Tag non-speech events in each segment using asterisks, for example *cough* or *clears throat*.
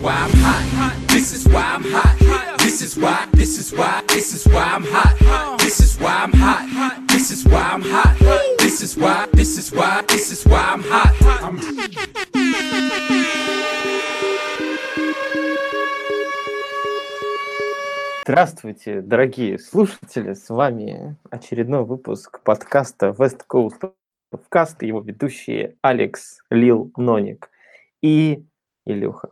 why I'm hot. This is why I'm hot. This is why, this is why, this is why I'm hot. This is why I'm hot. This is why I'm hot. This is why, this is why, this is why I'm hot. I'm Здравствуйте, дорогие слушатели! С вами очередной выпуск подкаста West Coast Podcast. Его ведущие Алекс, Лил, Ноник и Илюха.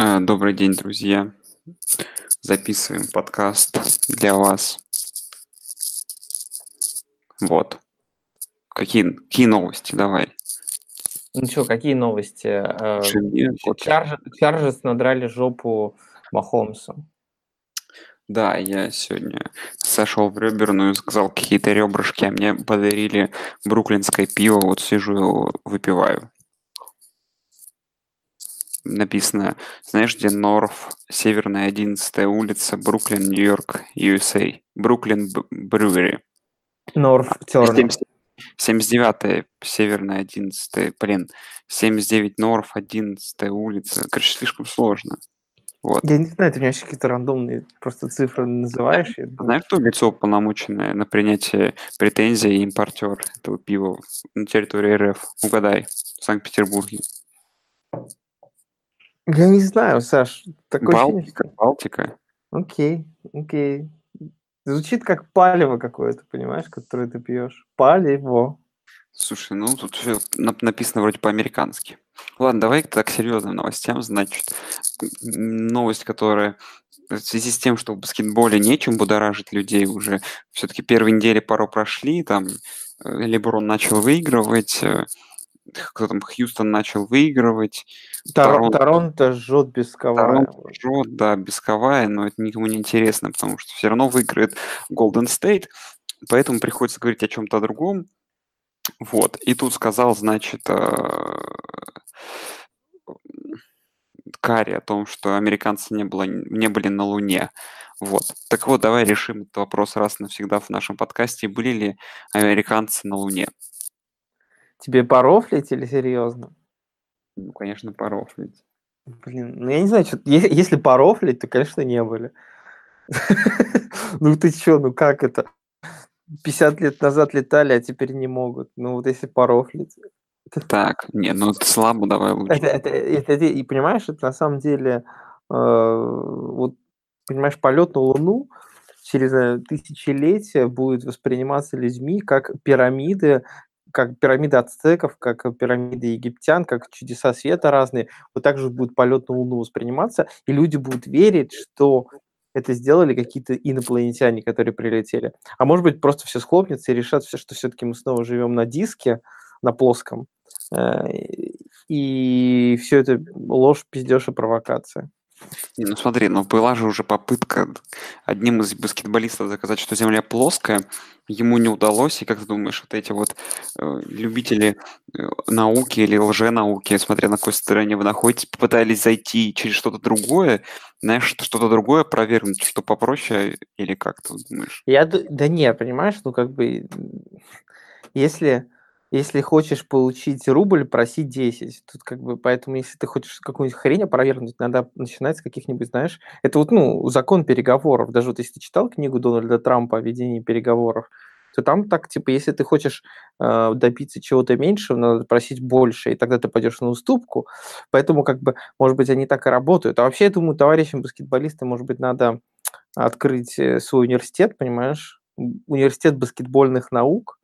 А, Добрый день, друзья. Записываем подкаст для вас. Вот. Какие, какие новости? Давай. Ну что, какие новости? Чарж- Чарджерс надрали жопу Махомсу. Да, я сегодня сошел в реберную, сказал какие-то ребрышки, а мне подарили бруклинское пиво, вот сижу выпиваю. Написано, знаешь, где Норф, Северная 11 улица, Бруклин, Нью-Йорк, USA. Бруклин Брюери. Норф Тернер. 79 Северная 11 блин, 79 Норф, 11 улица. Короче, слишком сложно. Вот. Я не знаю, ты мне вообще какие-то рандомные просто цифры называешь. я Знаешь, кто лицо уполномоченное на принятие претензий и импортер этого пива на территории РФ? Угадай, в Санкт-Петербурге. Я не знаю, Саш. Такое ощущение, Балтика, Балтика. Окей, окей. Звучит как палево какое-то, понимаешь, которое ты пьешь. Палево. Слушай, ну тут нап- написано вроде по-американски. Ладно, давай тогда к серьезным новостям. Значит, новость, которая в связи с тем, что в баскетболе нечем будоражить людей уже, все-таки первые недели пару прошли, там э, Леброн начал выигрывать, э, кто там, Хьюстон начал выигрывать, Торо- Торонто- Торонто жжет без ковара. Торонто жжет, да, бесковая, но это никому не интересно, потому что все равно выиграет Golden State, поэтому приходится говорить о чем-то другом. Вот, и тут сказал, значит, э, Карри о том, что американцы не, было, не были на Луне. Вот. Так вот, давай решим этот вопрос раз и навсегда в нашем подкасте. Были ли американцы на Луне? Тебе порофлить или серьезно? Ну, конечно, порофлить. Блин, ну я не знаю, е- если порофлить, то, конечно, не были. *laughs* Ну ты чё, ну как это? 50 лет назад летали, а теперь не могут. Ну вот если порофлить. Так, не, ну это слабо, давай лучше. Это, это, это, это- и понимаешь, это на самом деле, э, вот, понимаешь, полет на Луну через э, тысячелетия будет восприниматься людьми как пирамиды, как пирамиды ацтеков, как пирамиды египтян, как чудеса света разные. Вот так же будет полет на Луну восприниматься, и люди будут верить, что это сделали какие-то инопланетяне, которые прилетели. А может быть, просто все схлопнется и решат, все, что все-таки мы снова живем на диске, на плоском, Э, и все это ложь, пиздеж и провокация. Ну смотри, ну была же уже попытка одним из баскетболистов заказать, что Земля плоская, ему не удалось, и как ты думаешь, вот эти вот э, любители э, науки или лженауки, смотря на какой стороне вы находитесь, попытались зайти через что-то другое, знаешь, что- что-то другое провернуть, что попроще, или как ты думаешь? Я, да не, понимаешь, ну как бы, если, если хочешь получить рубль, проси 10. Тут как бы, поэтому если ты хочешь какую-нибудь хрень опровергнуть, надо начинать с каких-нибудь, знаешь, это вот, ну, закон переговоров. Даже вот если ты читал книгу Дональда Трампа о ведении переговоров, то там так, типа, если ты хочешь э, добиться чего-то меньшего, надо просить больше, и тогда ты пойдешь на уступку. Поэтому, как бы, может быть, они так и работают. А вообще, я думаю, товарищам баскетболистам, может быть, надо открыть э, свой университет, понимаешь? Университет баскетбольных наук.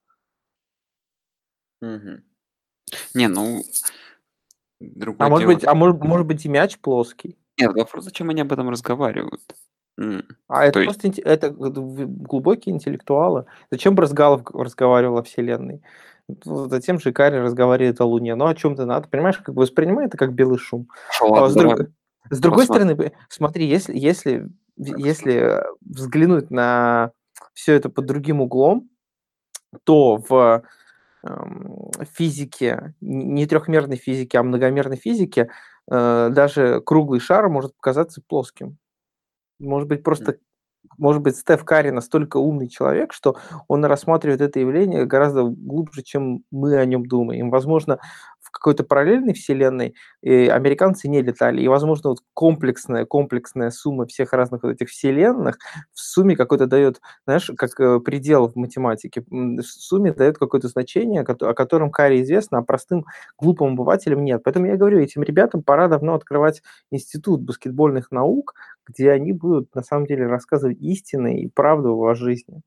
Не, ну, другое А может дело. быть, а может, может быть и мяч плоский. Нет, вопрос, зачем они об этом разговаривают? М, А это То есть- просто инте- это г- в- глубокие интеллектуалы. Зачем Брызгалов г- разговаривал о Вселенной? Ну, Затем же Карри разговаривает о Луне. Ну, о чем-то надо. Понимаешь, как бы воспринимай это как белый шум. Хорошо, А ладно, с, друг- с другой посмотрим. стороны, смотри, если, если, в- если э, взглянуть на все это под другим углом, то в физике, н- не трехмерной физике, а многомерной физике, э, даже круглый шар может показаться плоским. Может быть, просто, может быть, Стеф Карри настолько умный человек, что он рассматривает это явление гораздо глубже, чем мы о нем думаем. Возможно, какой-то параллельной вселенной и американцы не летали. И, возможно, вот комплексная, комплексная сумма всех разных вот этих вселенных в сумме какой-то дает, знаешь, как э, предел в математике, в сумме дает какое-то значение, о котором Каре известно, а простым глупым обывателям нет. Поэтому я говорю, этим ребятам пора давно открывать институт баскетбольных наук, где они будут на самом деле рассказывать истины и правду о жизни.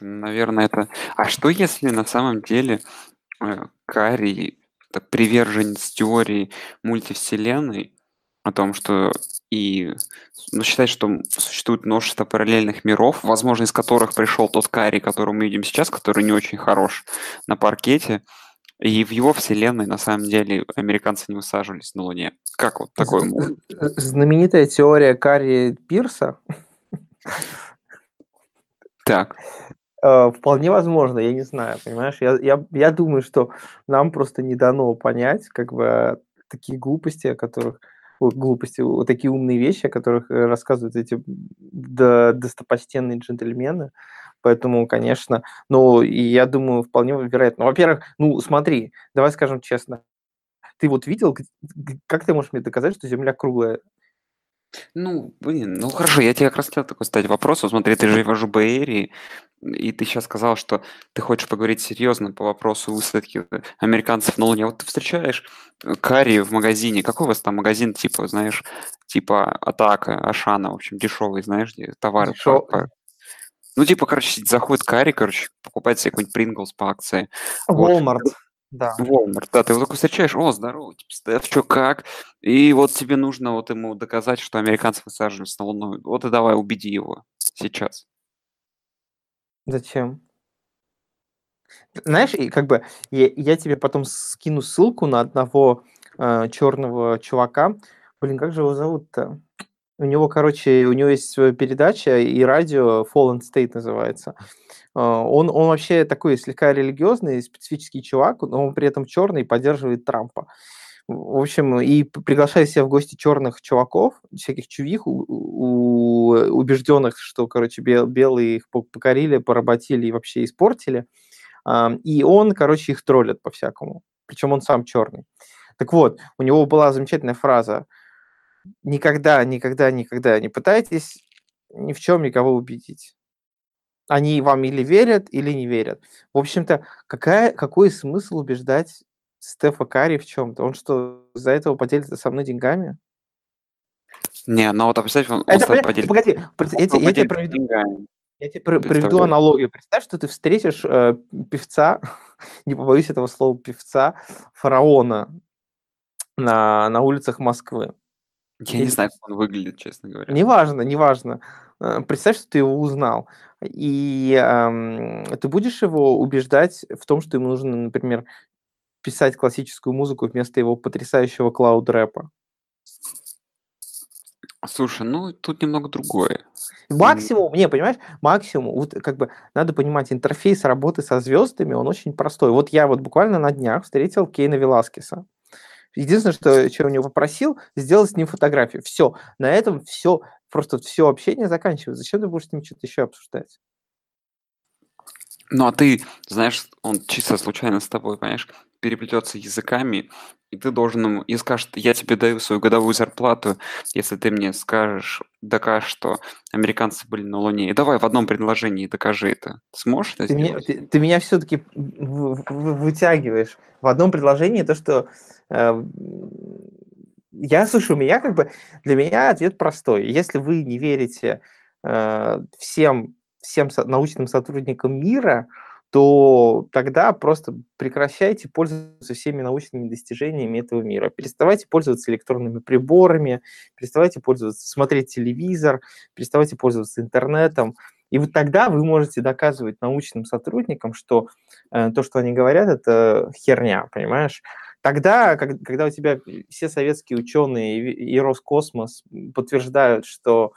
Наверное, это... А что если на самом деле Карри так, приверженец теории мультивселенной о том, что и ну, считает, что существует множество параллельных миров, возможно, из которых пришел тот Карри, который мы видим сейчас, который не очень хорош на паркете, и в его вселенной, на самом деле, американцы не высаживались на Луне. Как вот такое? Знаменитая теория Карри Пирса. Так. Э, вполне возможно, я не знаю, понимаешь? Я, я, я думаю, что нам просто не дано понять, как бы, такие глупости, о которых глупости, вот такие умные вещи, о которых э, рассказывают эти до, достопочтенные джентльмены. Поэтому, конечно, ну, и я думаю, вполне вероятно. Во-первых, ну, смотри, давай скажем честно, ты вот видел, как ты можешь мне доказать, что Земля круглая? Ну, блин, ну хорошо, я тебе как раз хотел такой задать вопрос. Вот смотри, ты живешь в Бэйрии, и ты сейчас сказал, что ты хочешь поговорить серьезно по вопросу высадки американцев на Луне. Вот ты встречаешь э, Карри в магазине. Какой у вас там магазин, типа, знаешь, типа Атака, Ашана, в общем, дешевый, знаешь, где товары по- Ну, типа, короче, заходит Карри, короче, покупает себе какой-нибудь Принглс по акции. Вот. Да. Walmart, да, ты его такой встречаешь, о, здорово, типа, Стеф, что, как? И вот тебе нужно вот ему доказать, что американцы высаживаются на Луну. Вот и давай, убеди его сейчас. Зачем? Знаешь, и как бы я, я тебе потом скину ссылку на одного э, черного чувака. Блин, как же его зовут-то? У него, короче, у него есть передача и радио Fallen State называется. Э, он, он вообще такой слегка религиозный, специфический чувак, но он при этом черный и поддерживает Трампа. В общем, и приглашая себя в гости черных чуваков, всяких чувих, у, у, убежденных, что, короче, бел, белые их покорили, поработили и вообще испортили. И он, короче, их троллит по-всякому. Причем он сам черный. Так вот, у него была замечательная фраза «Никогда, никогда, никогда не пытайтесь ни в чем никого убедить». Они вам или верят, или не верят. В общем-то, какая, какой смысл убеждать Стефа Карри в чем-то? Он что, из-за этого поделится со мной деньгами? Не, ну вот представь, он, Это, он поделится. Погоди, я, я, я тебе проведу, деньгами. я тебе приведу аналогию. Представь, что ты встретишь э, певца, *laughs* не побоюсь этого слова, певца, фараона на, на улицах Москвы. Я не знаю, как он выглядит, честно говоря. Неважно, неважно. Э, представь, что ты его узнал. И эм, ты будешь его убеждать в том, что ему нужно, например, писать классическую музыку вместо его потрясающего клауд-рэпа? Слушай, ну тут немного другое. Максимум, не, понимаешь, максимум, вот как бы надо понимать, интерфейс работы со звездами, он очень простой. Вот я вот буквально на днях встретил Кейна Веласкеса. Единственное, что, что я у него попросил, сделать с ним фотографию. Все, на этом все, просто все общение заканчивается. Зачем ты будешь с ним что-то еще обсуждать? Ну, а ты, знаешь, он чисто случайно с тобой, понимаешь, переплетется языками, и ты должен ему, и скажет, я тебе даю свою годовую зарплату, если ты мне скажешь, докажешь, что американцы были на Луне. И давай в одном предложении докажи это. Сможешь это ты Меня, ты, ты меня все-таки вытягиваешь. В одном предложении то, что э, я, слушай, у меня как бы, для меня ответ простой. Если вы не верите э, всем, всем научным сотрудникам мира, то тогда просто прекращайте пользоваться всеми научными достижениями этого мира. Переставайте пользоваться электронными приборами, переставайте пользоваться, смотреть телевизор, переставайте пользоваться интернетом. И вот тогда вы можете доказывать научным сотрудникам, что э, то, что они говорят, это херня, понимаешь? Тогда, когда у тебя все советские ученые и, и Роскосмос подтверждают, что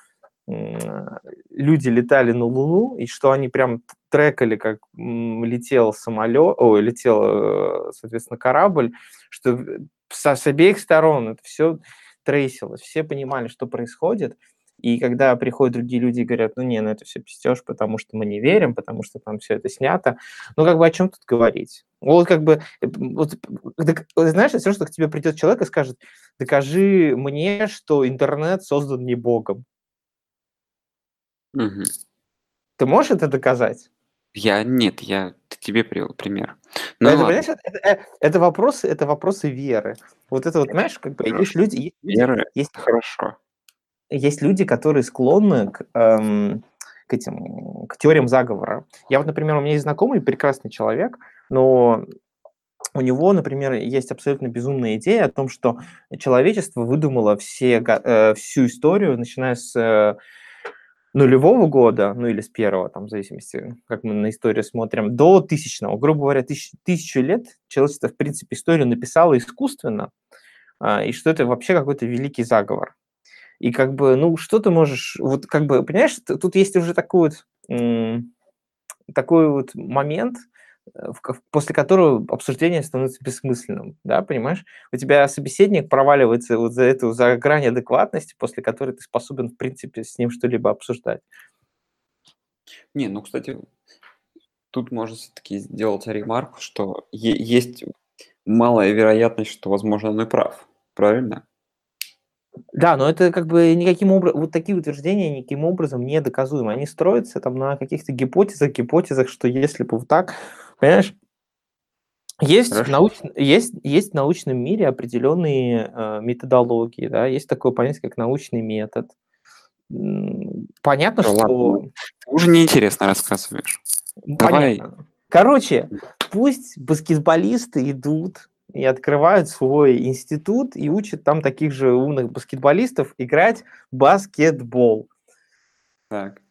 люди летали на Луну, и что они прям трекали, как летел самолет, ой, летел, э, соответственно, корабль, что с, с обеих сторон это все трейсилось, все понимали, что происходит, И когда приходят другие люди и говорят, ну не, ну это все пиздеж, потому что мы не верим, потому что там все это снято, ну как бы о чем тут говорить? Вот как бы, э, вот, знаешь, все, что к тебе придет человек и скажет, докажи мне, что интернет создан не Богом. Мгм. Ты можешь это доказать? Я нет, я тебе привел пример. Ну это, ладно. понимаешь, это, это, это вопросы, это вопросы веры. Вот это вот, знаешь, как бы есть люди, есть, люди- Вера есть, хорошо. есть люди, которые склонны к, эм, к этим, к теориям заговора. Я вот, например, у меня есть знакомый прекрасный человек, но у него, например, есть абсолютно безумная идея о том, что человечество выдумало все, га- э, всю историю, начиная с э, нулевого года, ну или с первого, там, в зависимости, как мы на историю смотрим, до тысячного. Грубо говоря, тысяч, тысячу лет человечество, в принципе, историю написало искусственно, а, и что это вообще какой-то великий заговор. И как бы, ну, что ты можешь, вот как бы, понимаешь, тут есть уже такой вот, такой вот момент, после которого обсуждение становится бессмысленным, да, понимаешь? У тебя собеседник проваливается вот за эту, за грань адекватности, после которой ты способен, в принципе, с ним что-либо обсуждать. Не, ну, кстати, тут можно все-таки сделать ремарку, что есть малая вероятность, что, возможно, он и прав. Правильно? Да, но это как бы никаким образом, вот такие утверждения никаким образом не доказуемы. Они строятся там на каких-то гипотезах, гипотезах, что если бы вот так, понимаешь, есть Хорошо. науч... есть, есть в научном мире определенные э, методологии, да, есть такое понятие, как научный метод. Понятно, Да что... ладно. Ты уже неинтересно рассказываешь. Давай. Понятно. Короче, пусть баскетболисты идут и открывают свой институт и учат там таких же умных баскетболистов играть баскетбол. Так.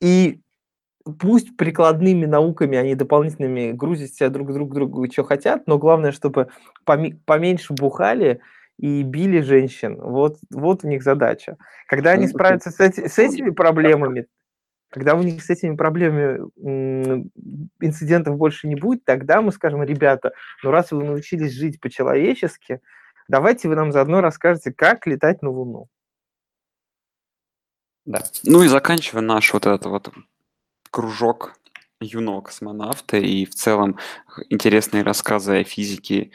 И пусть прикладными науками они дополнительными грузят себя друг друг другу, что хотят, но главное, чтобы поме- поменьше бухали и били женщин. Вот, вот у них задача. Когда они справятся с, эти- с этими проблемами, когда у них с этими проблемами инцидентов больше не будет, тогда мы скажем, ребята, ну раз вы научились жить по-человечески, давайте вы нам заодно расскажете, как летать на Луну. Да. Ну и заканчивая наш вот этот вот кружок юного космонавта и в целом интересные рассказы о физике,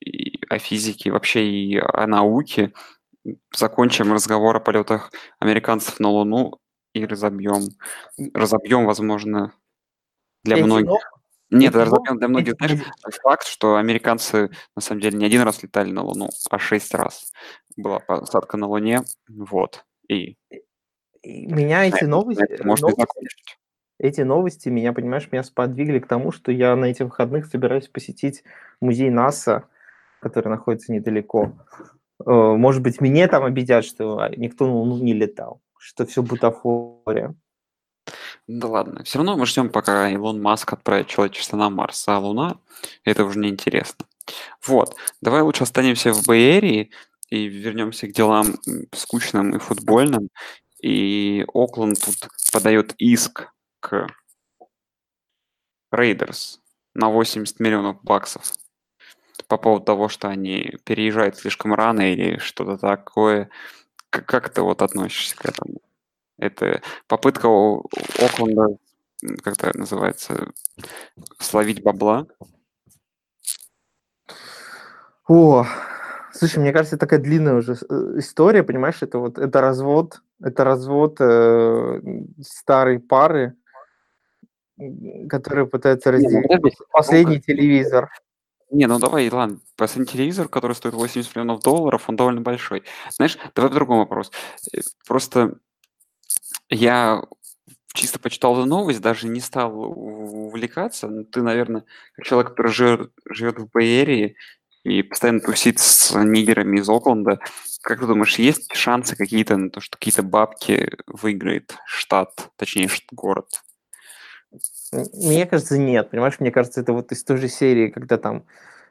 и о физике, вообще и о науке, закончим разговор о полетах американцев на Луну и разобьем, разобьем, возможно, для Эти многих. но- Нет, эти разобьем для многих, эти знаешь, факт, что американцы на самом деле не один раз летали на Луну, а шесть раз была посадка на Луне, вот. И меня эти новости, можно новости. Эти новости меня, понимаешь, меня сподвигли к тому, что я на этих выходных собираюсь посетить музей НАСА, который находится недалеко. Э, Может быть, мне там обидят, что никто на Луну не летал, что все бутафория. Да ладно, все равно мы ждем, пока Илон Маск отправит человечество на Марс, а Луна это уже неинтересно. Вот, давай лучше останемся в Бэйрии и вернемся к делам скучным и футбольным. И Окленд тут подает иск к Рейдерс на 80 миллионов баксов по поводу того, что они переезжают слишком рано или что-то такое. Как ты вот относишься к этому? Это попытка Окленда, как это называется, словить бабла? О, слушай, мне кажется, такая длинная уже э, история, понимаешь, это вот это развод, это развод э, старой пары, которые пытаются Не, ну разделить пос- последний телевизор. Не, ну давай, ладно, последний телевизор, который стоит 80 миллионов долларов, он довольно большой. Знаешь, давай по-другому вопрос. Э, Просто я чисто почитал эту новость, даже не стал увлекаться. Ну, ты, наверное, как человек, который живет, живет в Бэйрии и постоянно тусит с нигерами из Окленда, как ты думаешь, есть шансы какие-то на то, что какие-то бабки выиграет штат, точнее, город? Мне кажется, нет, понимаешь, мне кажется, это вот из той же серии, когда там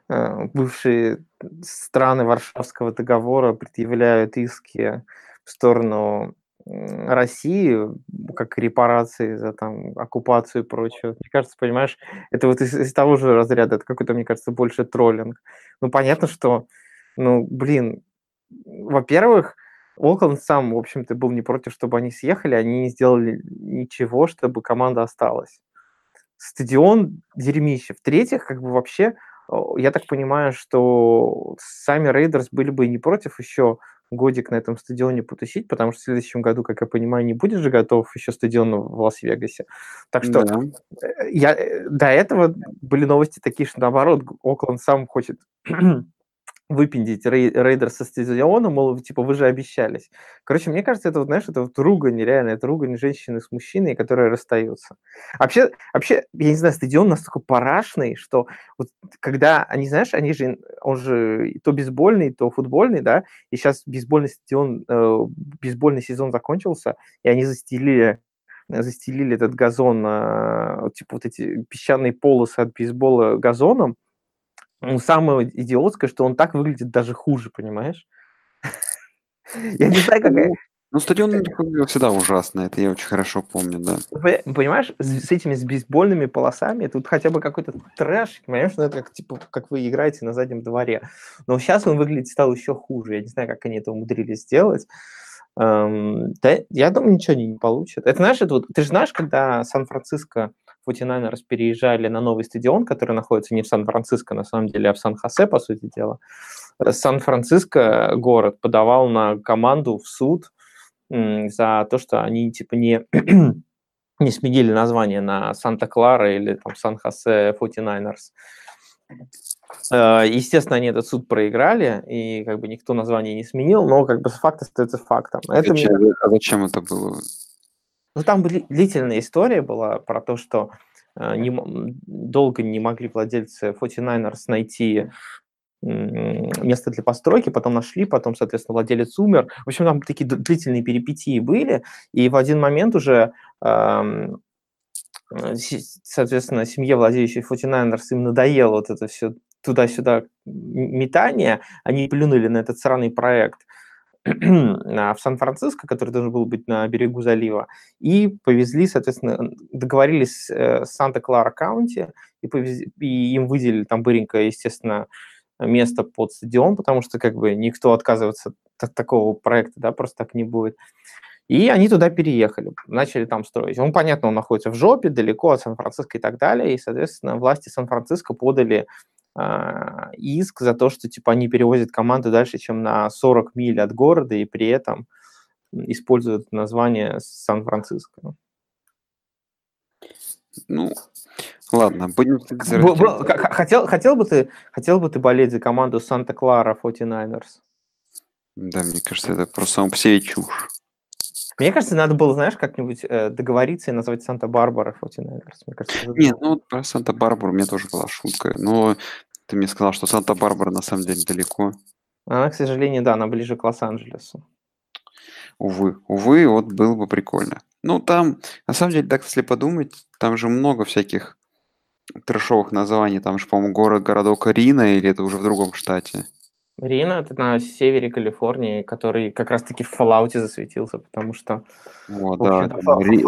э, бывшие страны Варшавского договора предъявляют иски в сторону России, как репарации за там оккупацию и прочее. Мне кажется, понимаешь, это вот из, из того же разряда, это какой-то, мне кажется, больше троллинг. Ну, понятно, что, ну, блин, во-первых, Окленд сам, в общем-то, был не против, чтобы они съехали, они не сделали ничего, чтобы команда осталась. Стадион дерьмище. В-третьих, как бы вообще, я так понимаю, что сами Raiders были бы не против еще годик на этом стадионе потусить, потому что в следующем году, как я понимаю, не будет же готов еще стадион в Лас-Вегасе. Так что да. Э, я, э, до этого были новости такие, что наоборот, Окленд сам хочет выпендить рей, рейдер со стадиона, мол, типа, вы же обещались. Короче, мне кажется, это вот, знаешь, это вот ругань, реально, это ругань женщины с мужчиной, которые расстаются. Вообще, вообще, я не знаю, стадион настолько парашный, что вот когда, они, знаешь, они же, он же то бейсбольный, то футбольный, да, и сейчас бейсбольный стадион, э, бейсбольный сезон закончился, и они застелили застелили этот газон, э, типа вот эти песчаные полосы от бейсбола газоном, ну, самое идиотское, что он так выглядит даже хуже, понимаешь? Я не знаю, какая... Ну, стадион выглядел всегда ужасно, это я очень хорошо помню, да. Понимаешь, с этими с бейсбольными полосами, тут хотя бы какой-то трэш, понимаешь, ну, это как, типа, как вы играете на заднем дворе. Но сейчас он выглядит стал еще хуже, я не знаю, как они это умудрились сделать. Эм, да, я думаю, ничего они не получат. Это знаешь, это вот, ты же знаешь, когда Сан-Франциско 49ers переезжали на новый стадион, который находится не в Сан-Франциско, на самом деле, а в Сан-Хосе, по сути дела. Э, Сан-Франциско, город, подавал на команду в суд за то, что они, типа, не, *clears throat* не сменили название на Санта-Клара или там Сан-Хосе 49ers. Э, естественно, они этот суд проиграли, и как бы никто название не сменил, но как бы факт остается фактом. Это зачем, мне... А зачем это было? Ну, там длительная история была про то, что э, не, долго не могли владельцы 49ers найти место для постройки, потом нашли, потом, соответственно, владелец умер. В общем, там такие длительные перипетии были, и в один момент уже, эм, соответственно, семье, владеющей 49ers, им надоело вот это все туда-сюда метание, они плюнули на этот сраный проект – в Сан-Франциско, который должен был быть на берегу залива, и повезли, соответственно, договорились э, с Санта-Клара Каунти, и, повезли, и им выделили там быренько, естественно, место под стадион, потому что как бы никто отказываться от такого проекта, да, просто так не будет. И они туда переехали, начали там строить. Он, понятно, он находится в жопе, далеко от Сан-Франциско и так далее, и, соответственно, власти Сан-Франциско подали а, иск за то, что типа они перевозят команду дальше, чем на 40 миль от города, и при этом используют название Сан-Франциско. Ну, ладно, будем хотел, хотел, бы ты, хотел бы ты болеть за команду Санта-Клара 49ers? Да, мне кажется, это просто сам по себе чушь. Мне кажется, надо было, знаешь, как-нибудь э, договориться и назвать Санта-Барбара 49ers. Мне кажется, Нет, ну про Санта-Барбару у меня тоже была шутка. Но ты мне сказал, что Санта-Барбара на самом деле далеко. Она, к сожалению, да, она ближе к Лос-Анджелесу. Увы, увы, вот было бы прикольно. Ну, там, на самом деле, так если подумать, там же много всяких трешовых названий. Там же, по-моему, город, городок Рина, или это уже в другом штате? Рина, это на севере Калифорнии, который как раз-таки в Fallout засветился, потому что... О, да, Ри...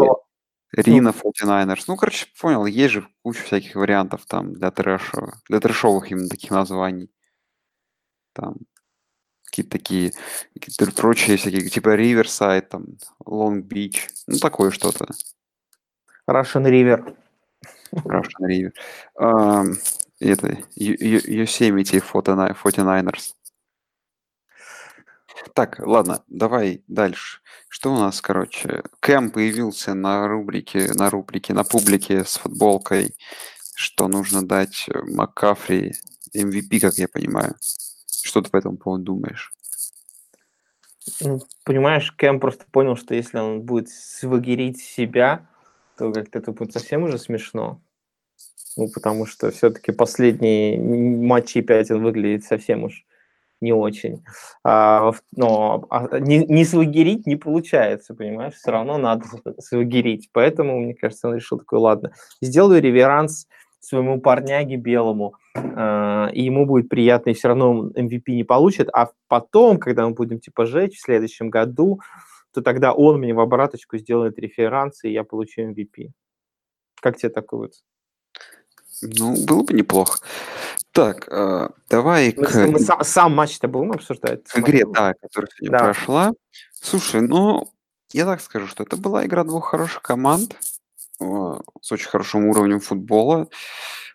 Рина 49ers. Ну, короче, понял, есть же куча всяких вариантов там для трэша, для трэшовых именно таких названий. Там какие-то такие, какие-то прочие всякие, типа Riverside, там, Long Beach, ну, такое что-то. Russian River. Russian River. Um, это, Yosemite 49ers. Так, ладно, давай дальше. Что у нас, короче? Кэм появился на рубрике, на рубрике, на публике с футболкой, что нужно дать э, Маккафри MVP, как я понимаю. Что ты по этому поводу думаешь? Ну, понимаешь, Кэм просто понял, что если он будет свагерить себя, то как-то это будет совсем уже смешно. Ну, потому что все-таки последние матчи 5 он выглядит совсем уж не очень. А, но а, не, не свагерить не получается, понимаешь? Все равно надо свагерить. Поэтому, мне кажется, он решил такой, ладно, сделаю реверанс своему парняге белому, э, и ему будет приятно, и все равно MVP не получит, а потом, когда мы будем типа жечь в следующем году, то тогда он мне в обраточку сделает реферанс, и я получу MVP. Как тебе такое вот? Ну, было бы неплохо. Так, э, давай Мы, к, мы сам, сам матч-то будем обсуждать? к игре, да, которая сегодня Да. прошла. Слушай, ну, я так скажу, что это была игра двух хороших команд с очень хорошим уровнем футбола.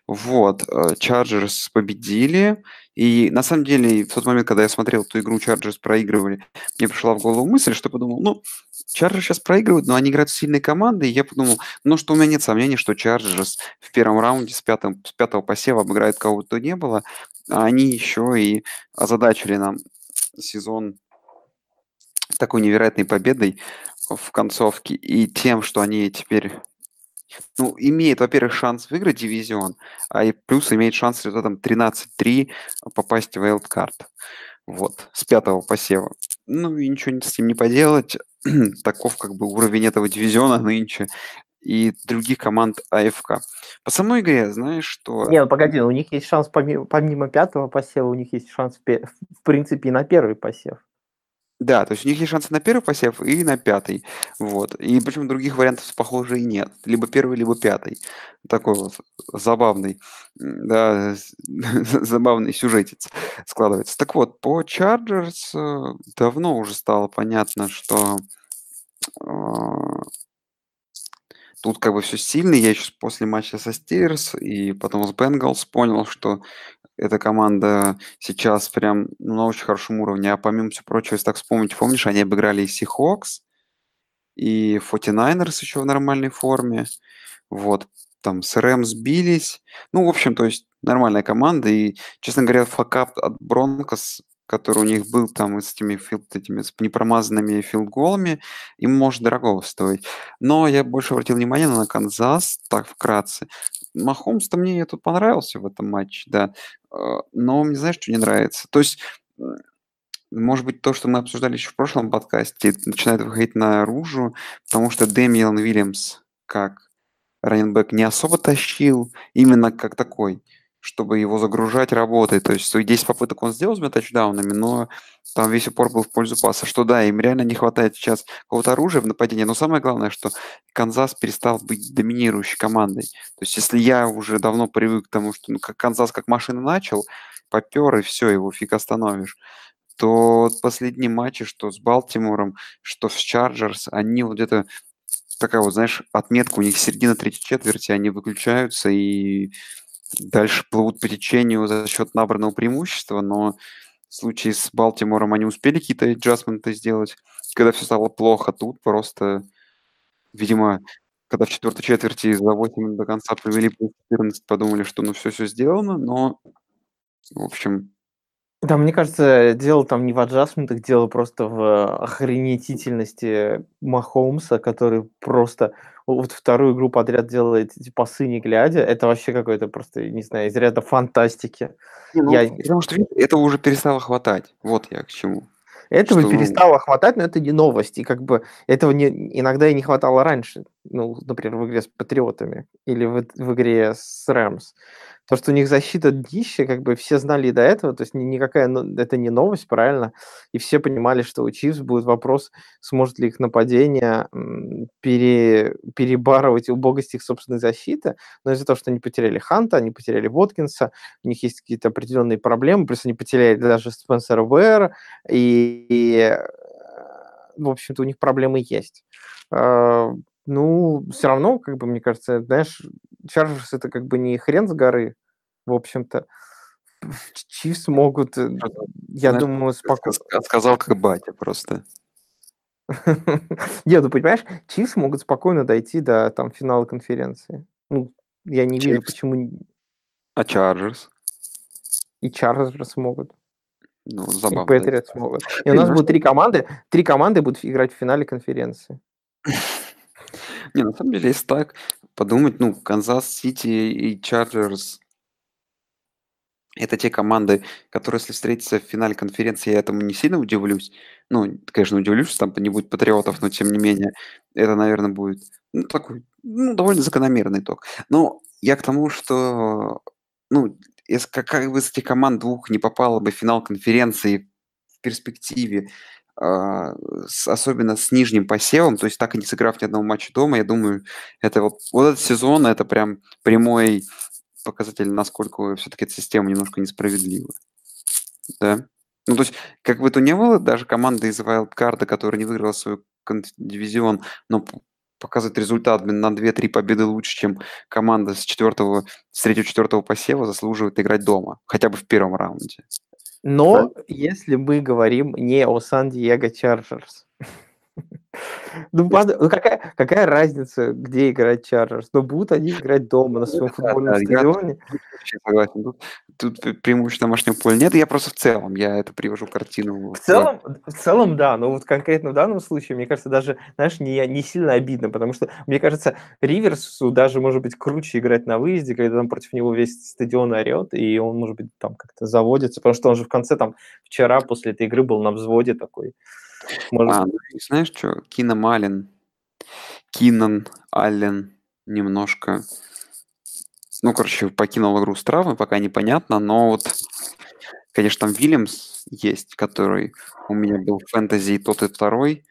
Вот, Chargers победили. И на самом деле, в тот момент, когда я смотрел эту игру, Chargers проигрывали, мне пришла в голову мысль, что подумал, ну, Chargers сейчас проигрывают, но они играют с сильной командой. И я подумал, ну, что у меня нет сомнений, что Chargers в первом раунде с, пятым, с пятого посева обыграет кого бы то ни было. А они еще и озадачили нам сезон такой невероятной победой в концовке и тем, что они теперь ну, имеет, во-первых, шанс выиграть дивизион, а и плюс имеет шанс результатом 13-3 попасть в wildcard. Вот, с пятого посева. Ну, и ничего с этим не поделать. *clears throat* Таков как бы уровень этого дивизиона нынче и других команд АФК. По самой игре, знаешь, что... Не, ну погоди, у них есть шанс помимо, помимо пятого посева, у них есть шанс, в принципе, и на первый посев. Да, то есть у них есть шансы на первый посев и на пятый. Вот. И причем других вариантов, похоже, и нет. Либо первый, либо пятый. Такой вот забавный, да, *laughs* забавный сюжетец складывается. Так вот, по Chargers э, давно уже стало понятно, что э, тут как бы все сильно. Я еще после матча со Steelers и потом с Bengals понял, что эта команда сейчас прям на очень хорошем уровне. А помимо всего прочего, если так вспомнить, помнишь, они обыграли и Seahawks, и 49ers еще в нормальной форме. Вот, там с Rams бились. Ну, в общем, то есть нормальная команда. И, честно говоря, факап от Broncos, который у них был там с этими, field, этими с непромазанными field goal ами, им может дорого стоить. Но я больше обратил внимание на Канзас, так вкратце. Махомс-то мне тут понравился в этом матче, да. Э, Но мне знаешь, что не нравится? То есть, может быть, то, что мы обсуждали еще в прошлом подкасте, начинает выходить наружу, потому что Дэмиан Уильямс как раненбэк не особо тащил, именно как такой, чтобы его загружать работой. То есть свои 10 попыток он сделал с двумя тачдаунами, но там весь упор был в пользу паса. Что да, им реально не хватает сейчас какого-то оружия в нападении, но самое главное, что Канзас перестал быть доминирующей командой. То есть если я уже давно привык к тому, что ну, как Канзас как машина начал, попер, и все, его фиг остановишь то последние матчи, что с Балтимором, что с Chargers, они вот где-то такая вот, знаешь, отметка у них середина третьей четверти, они выключаются и дальше плывут по течению за счет набранного преимущества, но в случае с Балтимором они успели какие-то аджастменты сделать, когда все стало плохо, тут просто, видимо, когда в четвертой четверти за 8 минут до конца провели плюс 14, подумали, что ну все, все сделано, но, в общем, Да, мне кажется, дело там не в аджастментах, дело просто в охренетительности Махомса, который просто вот вторую игру подряд делает эти пасы не глядя. Это вообще какой-то просто, не знаю, из ряда фантастики. Не, ну, Я... потому что этого уже перестало хватать. Вот я к чему. Этого Что, ну, перестало хватать, но это не новость. И как бы этого не, иногда и не хватало раньше. Ну, например, в игре с Патриотами или в, в игре с Рэмс. То, что у них защита днище, как бы все знали и до этого, то есть ни- никакая, это не новость, правильно? И все понимали, что у Чивс будет вопрос, сможет ли их нападение пере, перебарывать убогость их собственной защиты. Но из-за того, что они потеряли Ханта, они потеряли Воткинса, у них есть какие-то определенные проблемы, плюс они потеряли даже Спенсера Уэра, и, и, э, в общем-то, у них проблемы есть. Э, Ну, все равно, как бы, мне кажется, знаешь, Чарджерс это как бы не хрен с горы, в общем-то. Чивс могут, э, я Знаешь, думаю, спокойно... ска- Сказал как батя просто. *laughs* Нет, ну понимаешь, Chiefs могут спокойно дойти до там финала конференции. Ну, я не вижу, Chiefs. почему н- А Chargers? и Chargers могут, Ну, и забавно. Патриотс могут. *laughs* И у нас что- три команды, три команды будут играть в финале конференции. *laughs* Не, на самом деле, если так подумать, ну, Канзас Сити и Chargers это те команды, которые, если встретятся в финале конференции, я этому не сильно удивлюсь. Ну, конечно, удивлюсь, что там не будет патриотов, но тем не менее, это, наверное, будет ну, такой, ну, довольно закономерный итог. Но я к тому, что, ну, если как, как бы из этих команд двух не попало бы в финал конференции в перспективе, с- особенно с нижним посевом, то есть так и не сыграв ни одного матча дома, я думаю, это вот, вот этот сезон, это прям прямой показатель, насколько все-таки эта система немножко несправедлива. Да? Ну, то есть, как бы то ни было, даже команда из Wildcard, которая не выиграла свой дивизион, но показывает результат на 2-3 победы лучше, чем команда с четвертого, с третьего-четвертого посева заслуживает играть дома, хотя бы в первом раунде. Но да? если мы говорим не о Сан-Диего Чарджерс, ну, ну какая, какая разница, где играть Чарджерс? Но будут они играть дома на своем футбольном да, стадионе. Я согласен. Тут, тут преимущество домашнего поля нет. Я просто в целом, я это привожу картину. В целом, в целом, да. Но вот конкретно в данном случае, мне кажется, даже, знаешь, не, не сильно обидно, потому что, мне кажется, Риверсу даже, может быть, круче играть на выезде, когда там против него весь стадион орет, и он, может быть, там как-то заводится, потому что он же в конце там вчера после этой игры был на взводе такой. Может... А, ну, знаешь что, Кином Аллен, Кинан Аллен немножко, ну, короче, покинул игру с травмой, пока непонятно, но вот, конечно, там Вильямс есть, который у меня был в фэнтези и тот, и второй,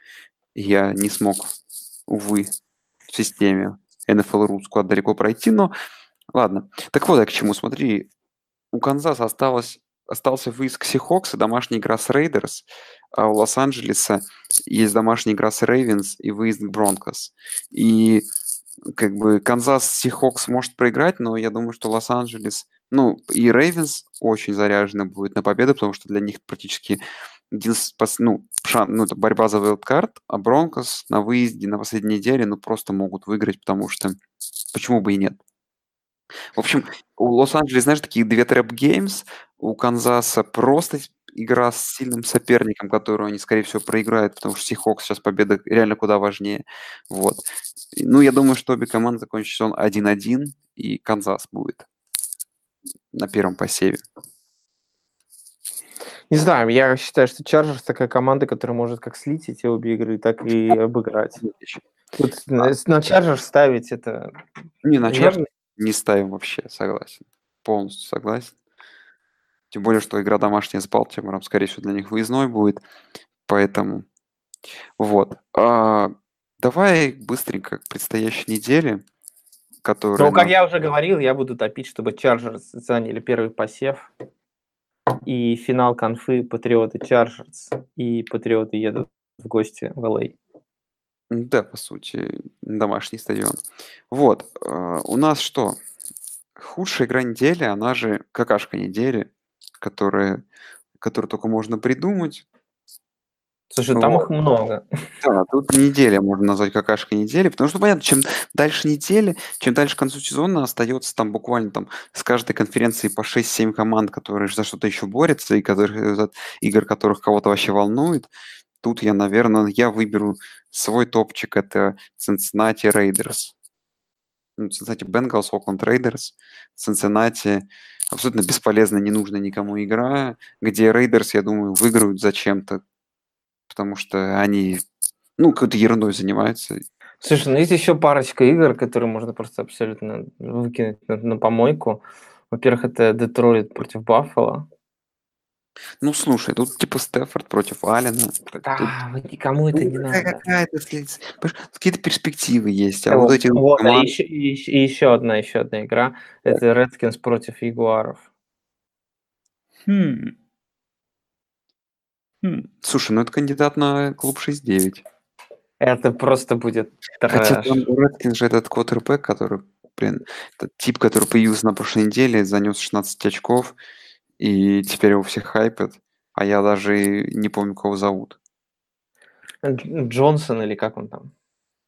я не смог, увы, в системе NFL.ru склад далеко пройти, но ладно. Так вот, я к чему, смотри, у Канзаса осталось остался выезд к Seahawks и домашняя игра с Raiders, а у Лос-Анджелеса есть домашняя игра с Ravens и выезд к Broncos. И как бы Канзас Seahawks может проиграть, но я думаю, что Лос-Анджелес, ну, и Ravens очень заряжены будет на победу, потому что для них практически ну, шан, ну, это борьба за wild card, а Broncos на выезде на последней неделе, ну, просто могут выиграть, потому что почему бы и нет. В общем, у Лос-Анджелес, знаешь, такие две trap games, у Канзаса просто игра с сильным соперником, которую они, скорее всего, проиграют, потому что Seahawks сейчас победа реально куда важнее. Вот. Ну, я думаю, что обе команды закончат сезон 1-1, и Канзас будет на первом посеве. Не знаю, я считаю, что Chargers такая команда, которая может как слить эти обе игры, так и *laughs* обыграть. Тут а. на Chargers ставить это... Не, на Chargers не ставим вообще, согласен. Полностью согласен. Тем более, что игра домашняя с Балтимором, скорее всего, для них выездной будет. Поэтому вот. А, давай быстренько к предстоящей неделе, которая... Ну, как я уже говорил, я буду топить, чтобы Chargers заняли первый посев. И финал конфы Патриоты Chargers. И Патриоты едут в гости в ЛА. Да, по сути, домашний стадион. Вот, э, у нас что? Худшая игра недели, она же какашка недели, которая, которую только можно придумать. Слушай, там их много. Да, тут неделя можно назвать какашкой недели, потому что, понятно, чем дальше недели, чем дальше к концу сезона остается там буквально там с каждой конференции по 6-7 команд, которые за что-то еще борются, и которых, игр которых кого-то вообще волнует. Тут я, наверное, я выберу свой топчик. Это Cincinnati Raiders. Ну, Cincinnati Bengals, Oakland Raiders. Cincinnati абсолютно бесполезная, не нужная никому игра, где Raiders, я думаю, выиграют зачем-то, потому что они, ну, какой-то ерундой занимаются. Слушай, ну есть еще парочка игр, которые можно просто абсолютно выкинуть на, на помойку. Во-первых, это Детройт против Баффала. Ну, слушай, тут типа Стефорд против Алина. Да, тут... никому это ну, не надо. Какая-то, какие-то перспективы есть. А вот, вот эти вот, команд... и, еще, и, и еще одна, еще одна игра. Это Redskins против Ягуаров. Хм. Хм. Слушай, ну это кандидат на клуб 6-9. Это просто будет Хотя там Redskins же этот квотербек, который, блин, этот тип, который появился на прошлой неделе, занес 16 очков, и теперь его все хайпят, а я даже не помню, кого зовут. Джонсон или как он там?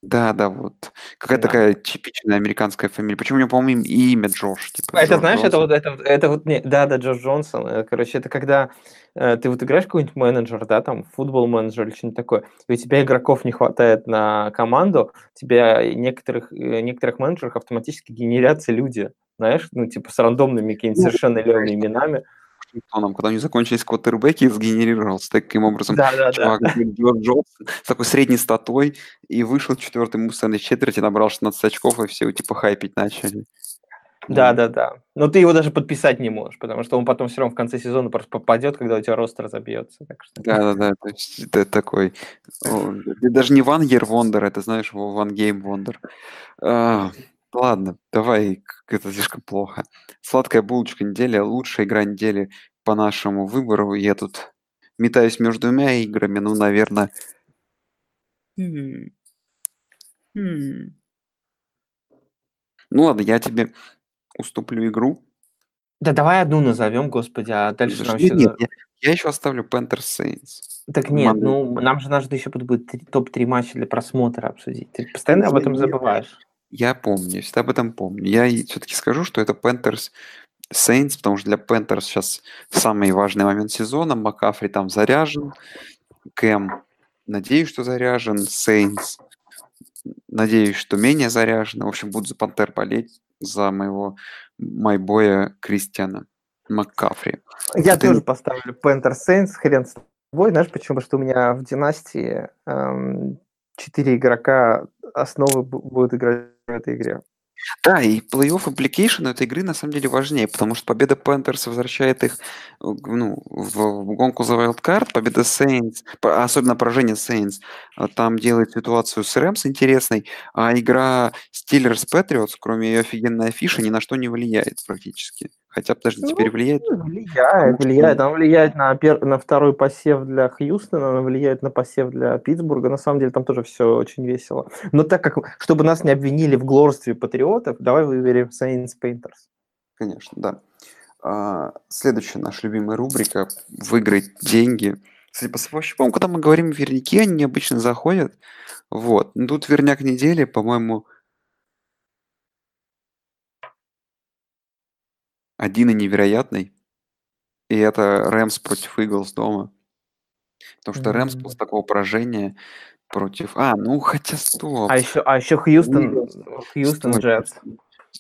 Да, да, вот. Какая да. такая типичная американская фамилия. Почему у него, по-моему, имя Джош? Типа, это, Джордж знаешь, Джонсон. это вот, это, это вот, не, да, да, Джош Джонсон. Э, короче, это когда э, ты вот играешь какой-нибудь менеджер, да, там, футбол менеджер или что-нибудь такое, и у тебя игроков не хватает на команду, тебя некоторых, э, некоторых менеджеров автоматически генерятся люди, знаешь, ну, типа с рандомными какими-то ну, совершенно левыми именами. Вашингтоном, когда у них закончились квотербеки, сгенерировался таким образом да, да, чувак да. Джордж Джонсон с такой средней статой и вышел четвертый мустанной четверти, набрал 16 очков, и все типа хайпить начали. Да, да, да. Но ты его даже подписать не можешь, потому что он потом все равно в конце сезона просто попадет, когда у тебя рост разобьется. Так что... Да, да, да. То есть это такой. Это даже не One Year Wonder, это знаешь, One Game Wonder. Ладно, давай, к- это слишком плохо. Сладкая булочка недели, лучшая игра недели по нашему выбору. Я тут метаюсь между двумя играми, ну, наверное... Ну ладно, я тебе уступлю игру. Да давай одну назовем, господи, а дальше нам Подожди, еще... нет, я, еще оставлю Panthers Saints. Так нет, Monday. ну нам же нужно еще будет три- топ-3 матча для просмотра обсудить. Ты постоянно об этом забываешь. Я помню, всегда об этом помню. Я все-таки скажу, что это Panthers Saints, потому что для Panthers сейчас самый важный момент сезона. Макафри там заряжен. Кэм, надеюсь, что заряжен. Saints, надеюсь, что менее заряжен. В общем, буду за Пантер болеть за моего майбоя Кристиана Маккафри. Я А ты- тоже поставлю Panther Saints, хрен с тобой. Знаешь почему? Потому что у меня в династии эм, четыре игрока основы бу- будут играть в этой игре. Да, и плей-офф implication этой игры на самом деле важнее, потому что победа Panthers возвращает их э, ну, в, в гонку за wildcard, победа по- особенно поражение Saints, а, там делает ситуацию с Рэмс интересной, а игра Steelers Patriots, кроме ее офигенной афиши, ни на что не влияет практически. Хотя, подожди, теперь влияет? Ну, Влияет, влияет. Она влияет на, пер- на второй посев для Хьюстона, она влияет на посев для Питтсбурга. На самом деле там тоже все очень весело. Но так как, чтобы нас не обвинили в глорстве патриотов, давай выберем Saints Painters. Конечно, да. А, следующая наша любимая рубрика «Выиграть деньги». Кстати, по по-моему, когда мы говорим верняки, они обычно заходят. Вот. Ну, Тут верняк недели, по-моему, один и невероятный. И это Рэмс против Иглс дома. Потому что Рэмс после такого поражения против... А, ну хотя стоп. А еще, а еще Хьюстон, Хьюстон Стой, Джетс.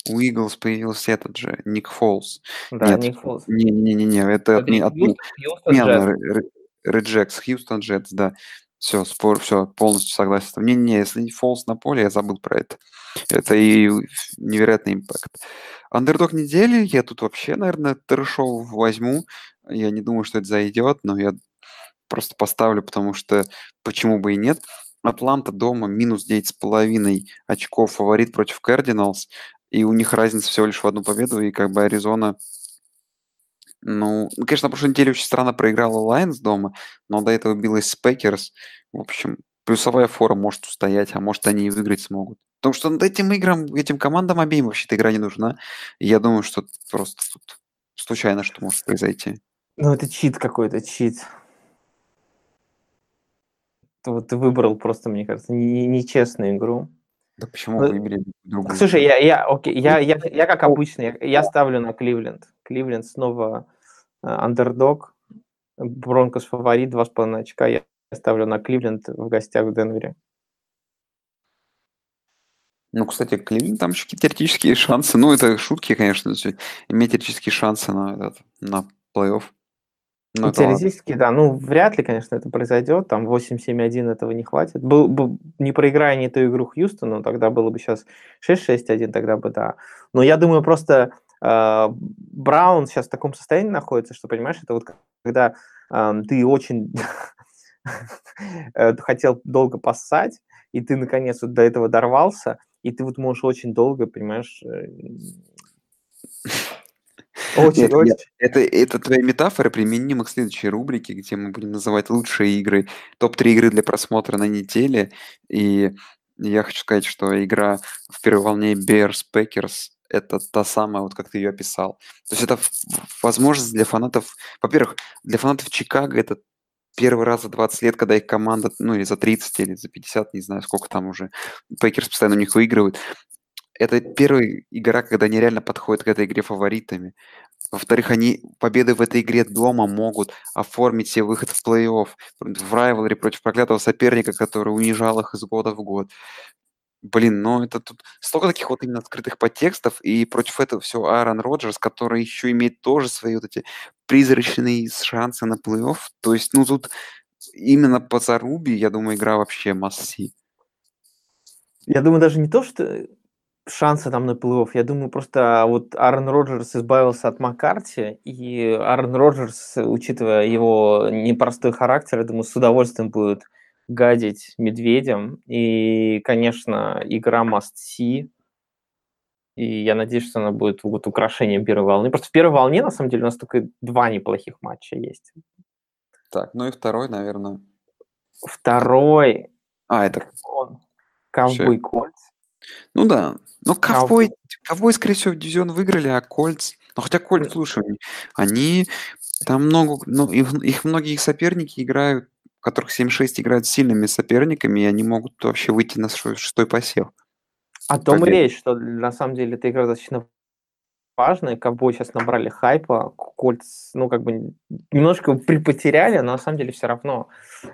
У Иглс появился этот же, Ник Фолс. Да, Нет, Ник Фолс. Не-не-не, это Это не от Хьюстон, Хьюстон Отмена Джетс. Реджекс, Хьюстон Джетс, да. Все, спор, все, полностью согласен. Не-не, если не Фолс на поле, я забыл про это. Это и невероятный impact. Андердог недели, я тут вообще, наверное, трешов возьму. Я не думаю, что это зайдет, но я просто поставлю, потому что почему бы и нет. Атланта дома минус 9,5 очков фаворит против Кардиналс, и у них разница всего лишь в одну победу, и как бы Аризона ну, ну, конечно, на прошлой неделе очень странно проиграла Лайнс дома, но до этого билась с Пекерс. В общем, плюсовая фора может устоять, а может они и выиграть смогут. Потому что над этим играм, этим командам обеим вообще-то игра не нужна. Я думаю, что просто тут случайно что может произойти. Ну, это чит какой-то, чит. Вот ты выбрал просто, мне кажется, не- не- нечестную игру. Да почему Ну, выбери другую? Слушай, я, я, окей, я, я, я как обычно, я, я ставлю на Кливленд. Кливленд снова э, андердог. Бронкос фаворит, 2,5 очка. Я ставлю на Кливленд в гостях в Денвере. Ну, кстати, Кливленд там еще какие-то теоретические шансы. Ну, это шутки, конечно, иметь теоретические шансы на, этот, на плей-офф. Ну, Ну, теоретически, да. Ну, вряд ли, конечно, это произойдет. Там 8-7-1 этого не хватит. Был, бы- не проиграя не ту игру Хьюстону, тогда было бы сейчас 6-6-1, тогда бы да. Но я думаю, просто Браун сейчас в таком состоянии находится, что, понимаешь, это вот когда *laughs* э, ты очень хотел долго поссать, и ты, наконец, вот до этого дорвался, и ты вот можешь очень долго, понимаешь, э, очень, Нет, очень... нет, это, это твоя метафора применима к следующей рубрике, где мы будем называть лучшие игры, топ-3 игры для просмотра на неделе. И я хочу сказать, что игра в первой волне Bears Packers это та самая, вот как ты ее описал. То есть это возможность для фанатов, во-первых, для фанатов Чикаго это первый раз за 20 лет, когда их команда, ну или за 30, или за 50, не знаю, сколько там уже, Пекерс постоянно у них выигрывают. Это первая игра, когда они реально подходят к этой игре фаворитами. Во-вторых, они победы в этой игре дома могут оформить себе выход в плей-офф, в райвелри против проклятого соперника, который унижал их из года в год. Блин, ну это тут столько таких вот именно открытых подтекстов, и против этого все Аарон Роджерс, который еще имеет тоже свои вот эти призрачные шансы на плей-офф. То есть, ну тут именно по зарубе, я думаю, игра вообще масси. Я думаю, даже не то, что шансы там на плей-офф, я думаю, просто вот Аарон Роджерс избавился от Маккарти, и Аарон Роджерс, учитывая его непростой характер, я думаю, с удовольствием будет гадить медведям. И, конечно, игра must see. И я надеюсь, что она будет вот украшением первой волны. Просто в первой волне, на самом деле, у нас только два неплохих матча есть. Так, ну и второй, наверное. Второй... А, это... Ковбой Кольц. Ну да. Ну, ковбой, ковбой, скорее всего, дивизион выиграли, а Кольц... Ну, хотя Кольц, слушай, они... Там много... Ну, их, их многие соперники играют, которых 7-6 играют с сильными соперниками, и они могут вообще выйти на шестой посев. О том и речь, что на самом деле эта игра достаточно важная. Ковбой сейчас набрали хайпа, Кольц, ну, как бы немножко припотеряли, но на самом деле все равно,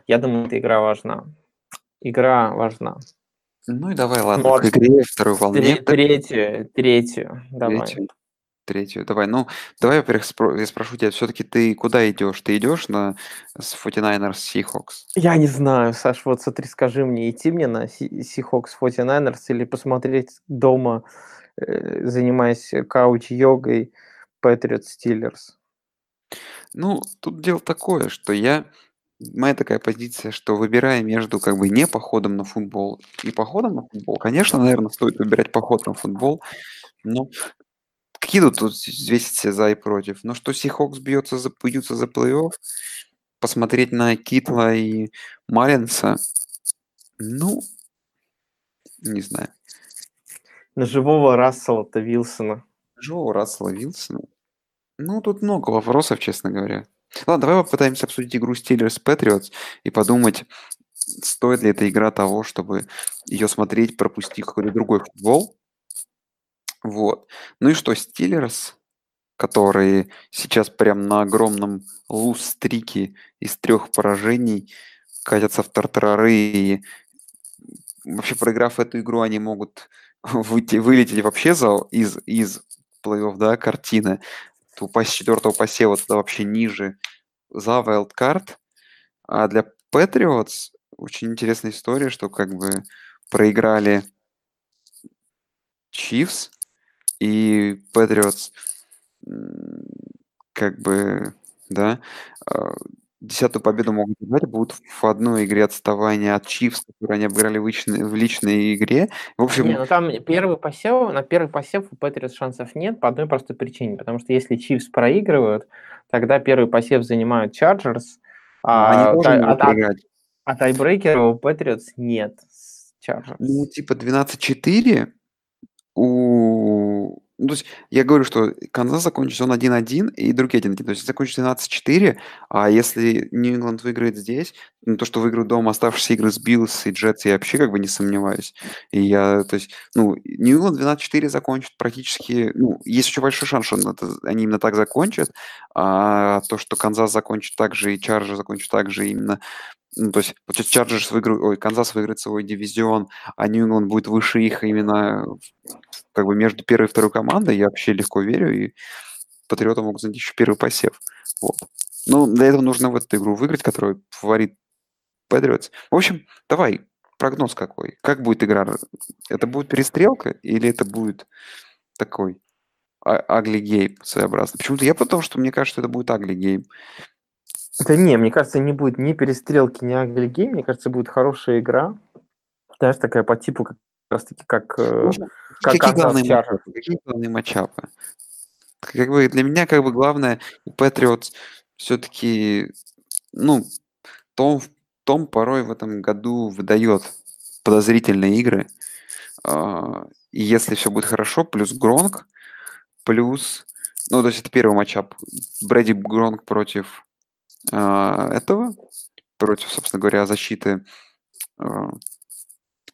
я думаю, эта игра важна. Игра важна. Ну и давай, ладно, ну, к игре, второй волне. Третью, третью, давай. Третью третью. Давай, ну, давай, во-первых, спро- я спрошу тебя, все-таки ты куда идешь? Ты идешь на с 49ers Seahawks? Я не знаю, Саш, вот смотри, скажи мне, идти мне на Seahawks 49ers или посмотреть дома, э, занимаясь кауч-йогой Patriots Steelers? Ну, тут дело такое, что я... Моя такая позиция, что выбирая между как бы не походом на футбол и походом на футбол, конечно, наверное, стоит выбирать поход на футбол, но Какие тут, тут взвесить за и против? Ну, что Сихокс бьется за, бьются за плей-офф, посмотреть на Китла и Маринса, ну, не знаю. На живого Рассела-то Вилсона. Живого Рассела Вилсона? Ну, тут много вопросов, честно говоря. Ладно, давай попытаемся обсудить игру Steelers Patriots и подумать, стоит ли эта игра того, чтобы ее смотреть, пропустить какой-то другой футбол, вот. Ну и что, Стиллерс, которые сейчас прям на огромном луз-стрике из трех поражений катятся в тартарары и вообще проиграв эту игру, они могут *laughs* выйти, вылететь вообще за, из, из плей-офф, да, картины. Упасть с четвертого посева туда вообще ниже за wildcard. А для Patriots очень интересная история, что как бы проиграли Chiefs, и Patriots как бы, да, а, десятую победу могут взять, будут в одной игре отставания от Чивс, которые они обыграли в личной, в личной игре. В общем... Не, ну там первый посев, на первый посев у Патриотс шансов нет по одной простой причине, потому что если Чивс проигрывают, тогда первый посев занимают Чарджерс, а, они та, а, а, а тайбрейкера у Патриотс нет. Chargers. Ну, типа 12-4 у ну, то есть я говорю, что Канзас закончит он 1-1 и другие 1-1. То есть закончит 12-4, а если Нью-Ингланд выиграет здесь, ну, то, что выиграют дома оставшиеся игры с Биллс и Джетс, я вообще как бы не сомневаюсь. И я, то есть, ну, Нью-Ингланд 12-4 закончит практически, ну, есть очень большой шанс, что это, они именно так закончат, а то, что Канзас закончит так же и Чарджер закончит так же именно ну, то есть, получается, Чарджерс выиграют, ой, Канзас выиграет свой дивизион, а Нью-Ингланд будет выше их именно как бы между первой и второй командой, я вообще легко верю, и Патриоты могут занять еще первый посев. Вот. Ну, для этого нужно в эту игру выиграть, которую фаворит Патриотс. В общем, давай, прогноз какой? Как будет игра? Это будет перестрелка или это будет такой ugly game своеобразный? Почему-то я потому, что мне кажется, что это будет ugly game. Да не, мне кажется, не будет ни перестрелки, ни ugly game. Мне кажется, будет хорошая игра. Знаешь, такая по типу как раз таки как, э, как какие, главные matchup ы, какие главные matchup ы? Как бы для меня как бы главное у Patriots все-таки, ну, Том, Том порой в этом году выдает подозрительные игры. Uh, и если все будет хорошо, плюс Гронк, плюс, ну, то есть это первый матчап. Брэди Гронк против этого, против, собственно говоря, защиты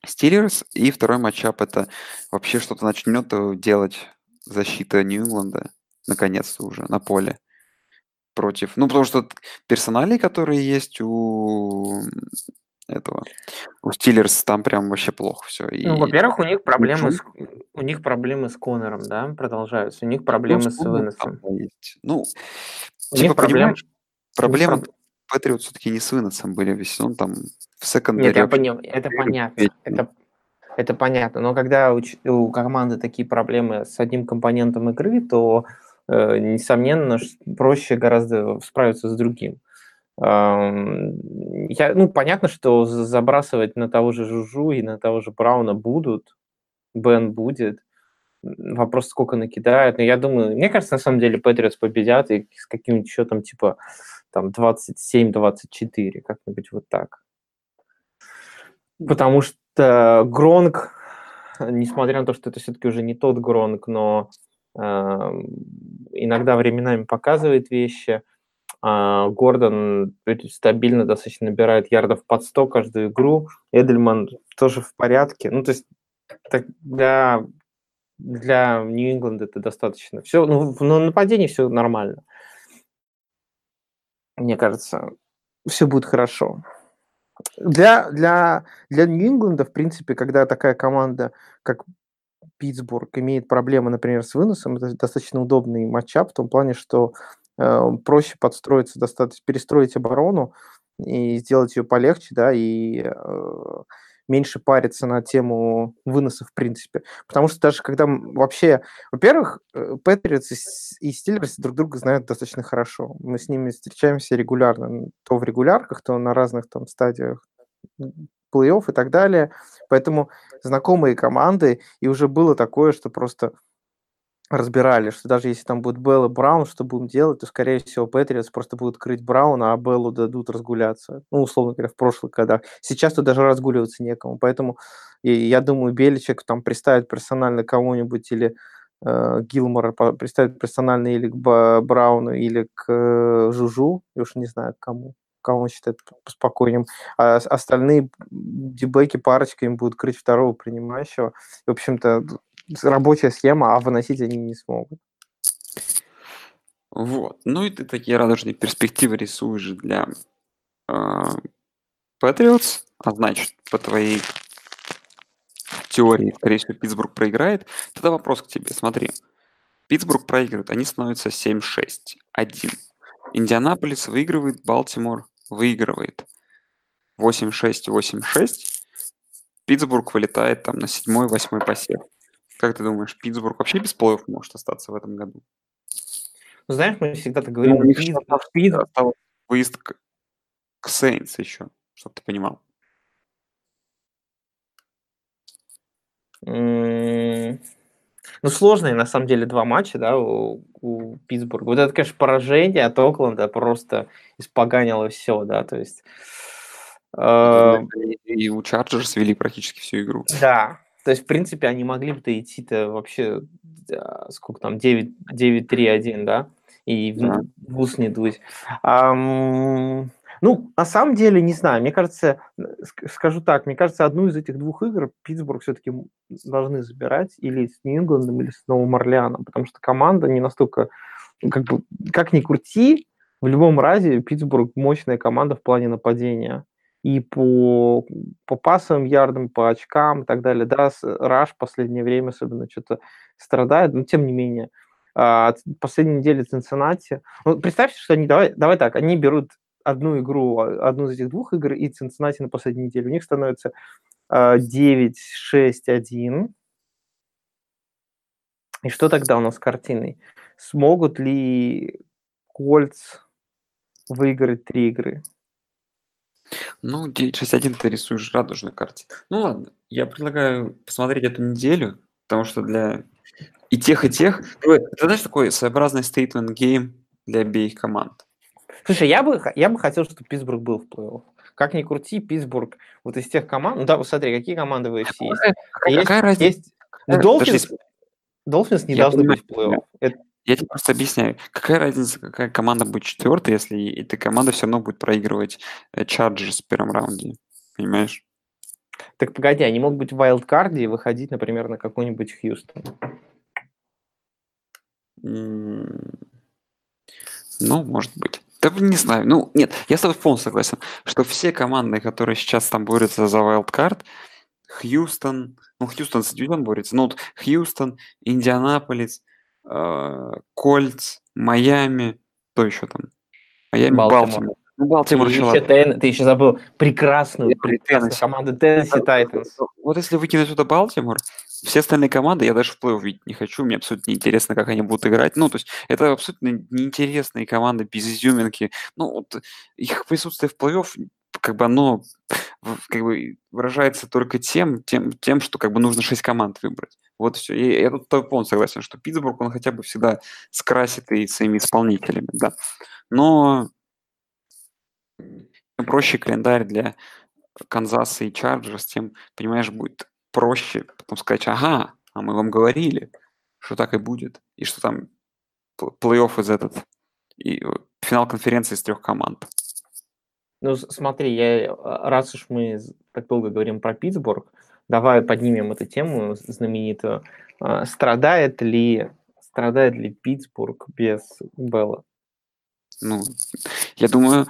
Стиллерс. И второй матчап это вообще что-то начнет делать защита Нью-Ингланда, наконец-то уже, на поле. Против. Ну, потому что персонали, которые есть у этого. У Стиллерс там прям вообще плохо все. И... Ну, во-первых, у них проблемы с, у них проблемы с Конором, да, продолжаются. У них проблемы ну, с Выносом. Ну, у типа, них проблем... проблемы Патриот все-таки не с Выносом были весь сезон, там в секондаре... Нет, я понял, это понятно, это, это понятно, но когда у, у команды такие проблемы с одним компонентом игры, то, э, несомненно, проще гораздо справиться с другим. Я, ну, понятно, что забрасывать на того же Жужу и на того же Брауна будут, Бен будет, Вопрос, сколько накидают. Но я думаю, мне кажется, на самом деле Патриотс победят и с каким-нибудь счетом типа там 27-24, как-нибудь вот так. Потому что Гронк, несмотря на то, что это все-таки уже не тот Гронк, но э, иногда временами показывает вещи, э, Гордон стабильно достаточно набирает ярдов под 100 каждую игру, Эдельман тоже в порядке. Ну, то есть так для, для Нью-Ингланда это достаточно. Все, ну, на нападении все нормально. Мне кажется, все будет хорошо. Для, для, для Нью-Ингланда, в принципе, когда такая команда, как Питтсбург, имеет проблемы, например, с выносом, это достаточно удобный матчап в том плане, что э, проще подстроиться, достаточно перестроить оборону и сделать ее полегче, да, и э, меньше париться на тему выноса в принципе. Потому что даже когда вообще... Во-первых, э, Патриотс и Стиллерс друг друга знают достаточно хорошо. Мы с ними встречаемся регулярно. То в регулярках, то на разных там стадиях плей-офф и так далее. Поэтому знакомые команды, и уже было такое, что просто разбирали, что даже если там будет Белл и Браун, что будем делать, то, скорее всего, Патриотс просто будут крыть Брауна, а Беллу дадут разгуляться. Ну, условно говоря, в прошлых годах. Сейчас тут даже разгуливаться некому. Поэтому и, я думаю, Беличек там представит персонально кого-нибудь или э, Гилмора представит персонально или к Брауну, или к э, Жужу. Я уж не знаю, к кому кого он считает спокойным, а остальные дебеки парочками будут крыть второго принимающего. В общем-то, рабочая схема, а выносить они не смогут. Вот. Ну и ты такие радужные перспективы рисуешь для э, Patriots, а значит, по твоей теории, скорее всего, Питтсбург проиграет. Тогда вопрос к тебе, смотри. Питтсбург проигрывает, они становятся 7-6, 1. Индианаполис выигрывает, Балтимор выигрывает. 8-6, 8-6. Питтсбург вылетает там на 7-8 посев. Как ты думаешь, Питтсбург вообще без плей может остаться в этом году? Ну, знаешь, мы всегда так говорим, ну, Питтсбург, Питтсбург... выезд к, к Сейнс еще, чтобы ты понимал. Ну, сложные, на самом деле, два матча, да, у, у Питтсбурга. Вот это, конечно, поражение от Окленда просто испоганило все, да, то есть... Э... И у Чарджерс вели практически всю игру. Да, то есть, в принципе, они могли бы идти-то вообще, сколько там, 9-3-1, да, и в, в ус не дуть. Um, ну, на самом деле, не знаю, мне кажется, скажу так, мне кажется, одну из этих двух игр Питтсбург все-таки должны забирать или с Нью-Ингландом, или с Новым Орлеаном, потому что команда не настолько, как бы, как ни крути, в любом разе Питтсбург мощная команда в плане нападения и по, по пасовым ярдам, по очкам и так далее. Да, Раш в последнее время особенно что-то страдает, но тем не менее. А, последней неделе Цинциннати. Ну, представьте, что они, давай, давай так, они берут одну игру, а, одну из этих двух игр, и Цинциннати на последней неделе. У них становится 9-6-1. А, и что тогда у нас с картиной? Смогут ли Кольц выиграть три игры? Ну, 961 ты рисуешь радужную карте. Ну ладно, я предлагаю посмотреть эту неделю, потому что для и тех, и тех... Это, знаешь, такой своеобразный game для обеих команд. Слушай, я бы, я бы хотел, чтобы Питтсбург был в плей-офф. Как ни крути, Питтсбург, вот из тех команд... Ну да, вот смотри, какие команды в AFC есть. Какая, есть, какая разница? Есть... Долфинс, Долфинс не должны быть в плей-офф. Это, я тебе просто объясняю, какая разница, какая команда будет четвертой, если эта команда все равно будет проигрывать Чарджерс в первом раунде, понимаешь? Так погоди, они могут быть в wildcard е и выходить, например, на какой-нибудь Хьюстон. Ну, может быть. Да не знаю. Ну, нет, я с тобой полностью согласен, что все команды, которые сейчас там борются за вайлдкард, Хьюстон, ну, Хьюстон с Дьюдом борется, ну, вот Хьюстон, Индианаполис, э, Кольц, Майами, кто еще там? Майами, Балтимор. Балтимор. Ну, Балтимор ты, еще, Тен, ты еще забыл прекрасную, прекрасную команду Теннесси Тайтанс. Вот если выкинуть сюда Балтимор, все остальные команды я даже в плей видеть не хочу, мне абсолютно неинтересно, как они будут играть. Ну, то есть это абсолютно неинтересные команды без изюминки. Ну, вот их присутствие в плей-офф как бы оно как бы выражается только тем, тем, тем, что как бы нужно шесть команд выбрать. Вот все. И я тут полностью согласен, что Питтсбург, он хотя бы всегда скрасит и своими исполнителями, да. Но чем проще календарь для Канзаса и Чарджерс, тем, понимаешь, будет проще потом сказать, ага, а мы вам говорили, что так и будет, и что там плей-офф из этот, и э, финал конференции из трех команд. Ну, смотри, я, а, раз уж мы так долго говорим про Питтсбург, давай поднимем эту тему знаменитую. А, страдает ли, страдает ли Питтсбург без Белла? Ну, я думаю,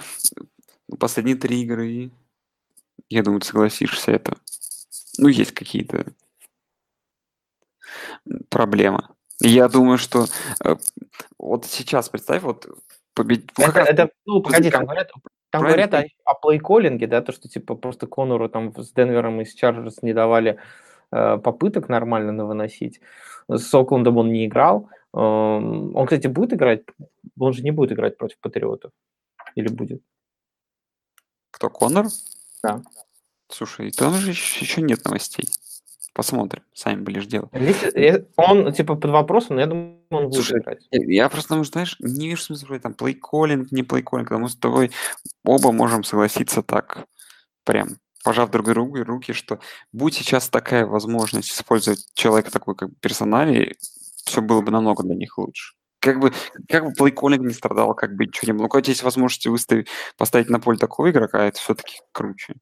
последние три игры, я думаю, ты согласишься, это, ну, есть какие-то проблемы. Я думаю, что э, вот сейчас представь, вот победить. Ну, это, это, ну, погоди, там говорят, там говорят о, о плейколлинге, да, то, что типа просто Конору там с Денвером и с Чарджерс не давали э, попыток нормально выносить. С Оклендом он не играл. Э, он, кстати, будет играть, он же не будет играть против Патриотов. Или будет? Кто, Конор? Да. Слушай, там же еще нет новостей. Посмотрим, сами будешь делать. Он, типа, под вопросом, но я думаю, он будет Слушай, играть. Я просто, ну, знаешь, не вижу смысла, там, плейколлинг, не плейколлинг, мы с тобой оба можем согласиться так, прям, пожав друг другу руки, что будь сейчас такая возможность использовать человека такой, как персонале, все было бы намного для них лучше. Как бы, как бы плейколлинг не страдал, как бы ничего не было. Ну, когда есть возможность выставить, поставить на поле такого игрока, это все-таки круче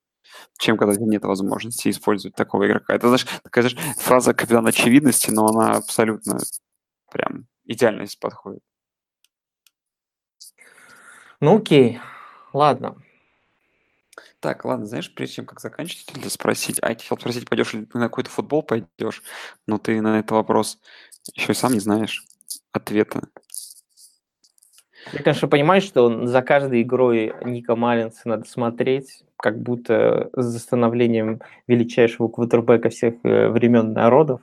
чем когда нет возможности использовать такого игрока. Это, знаешь, такая знаешь, фраза капитан очевидности, но она абсолютно прям идеально здесь подходит. Ну окей, ладно. Так, ладно, знаешь, прежде чем как заканчивать, хотел спросить, а я хотел спросить, пойдешь ли ты на какой-то футбол пойдешь, но ты на этот вопрос еще и сам не знаешь ответа. Я, конечно, понимаю, что за каждой игрой Ника Маллинса надо смотреть, как будто с становлением величайшего квотербека всех э, времен народов,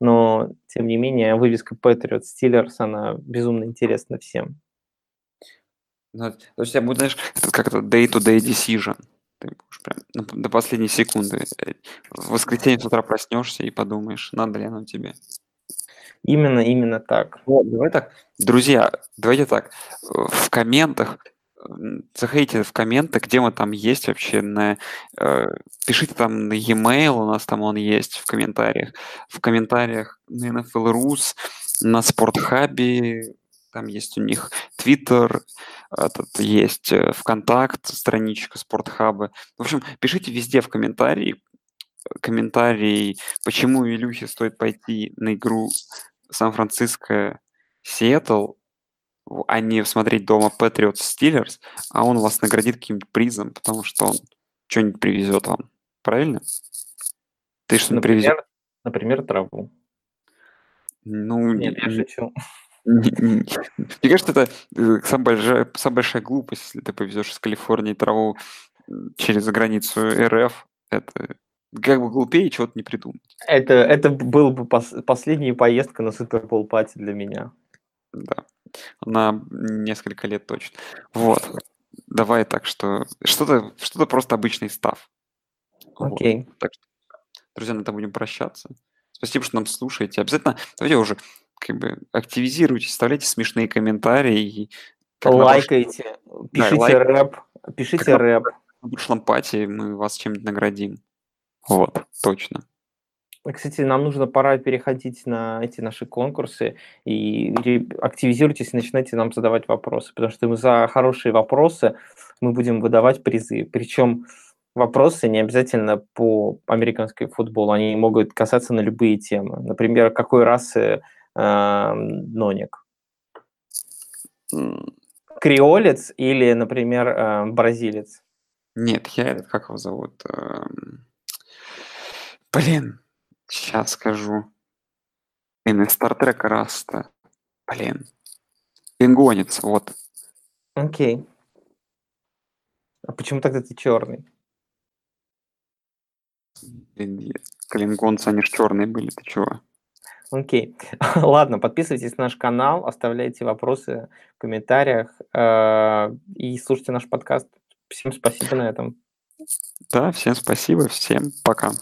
но, тем не менее, вывеска Patriot Steelers, она безумно интересна всем. Ну, то есть я буду, знаешь, как-то day-to-day decision. Ты будешь прям до последней секунды. Э, в воскресенье с утра проснешься и подумаешь, надо ли оно тебе. Именно, именно так. Вот, давай так. Друзья, давайте так. В комментах заходите в комменты, где мы там есть вообще. На, э, пишите там на e-mail, у нас там он есть в комментариях. В комментариях на NFL Rus, на Спортхабе, там есть у них Twitter, этот, есть э, ВКонтакт, страничка Спортхаба. В общем, пишите везде в комментарии, комментарий, почему Илюхе стоит пойти на игру Сан-Франциско Сиэтл, а не смотреть дома Patriots Steelers, а он вас наградит каким-нибудь призом, потому что он что-нибудь привезет вам. Правильно? Ты что-нибудь привезет? Например, траву. Ну, Нет, я шучу. Мне кажется, это э, самая большая, самая большая глупость, если ты повезешь из Калифорнии траву через границу РФ. Это как бы глупее чего-то не придумать. Это, это был бы пос, последняя поездка на Супербол пати для меня. Да на несколько лет точно. Вот. Давай так, что что-то что просто обычный став. Окей. Вот. Так что, друзья, на этом будем прощаться. Спасибо, что нам слушаете. Обязательно, давайте уже как бы активизируйтесь, оставляйте смешные комментарии. Лайкайте, пишите да, лайк... рэп, пишите как рэп. В прошлом пати мы вас чем-нибудь наградим. Вот, точно. Кстати, нам нужно пора переходить на эти наши конкурсы и активизируйтесь и начинайте нам задавать вопросы, потому что мы за хорошие вопросы мы будем выдавать призы. Причем вопросы не обязательно по американскому футболу, они могут касаться на любые темы. Например, какой расы э, Ноник? Креолец или, например, э, бразилец? Нет, я этот, как его зовут? Эм, блин, Сейчас скажу. Блин, из Стартрека Раста. Блин. Пингонец, вот. Окей. А почему тогда ты черный? Блин, клингонцы, они ж черные были, ты чего? Окей. *laughs* Ладно, подписывайтесь на наш канал, оставляйте вопросы в комментариях э, и слушайте наш подкаст. Всем спасибо на этом. Да, всем спасибо, всем пока.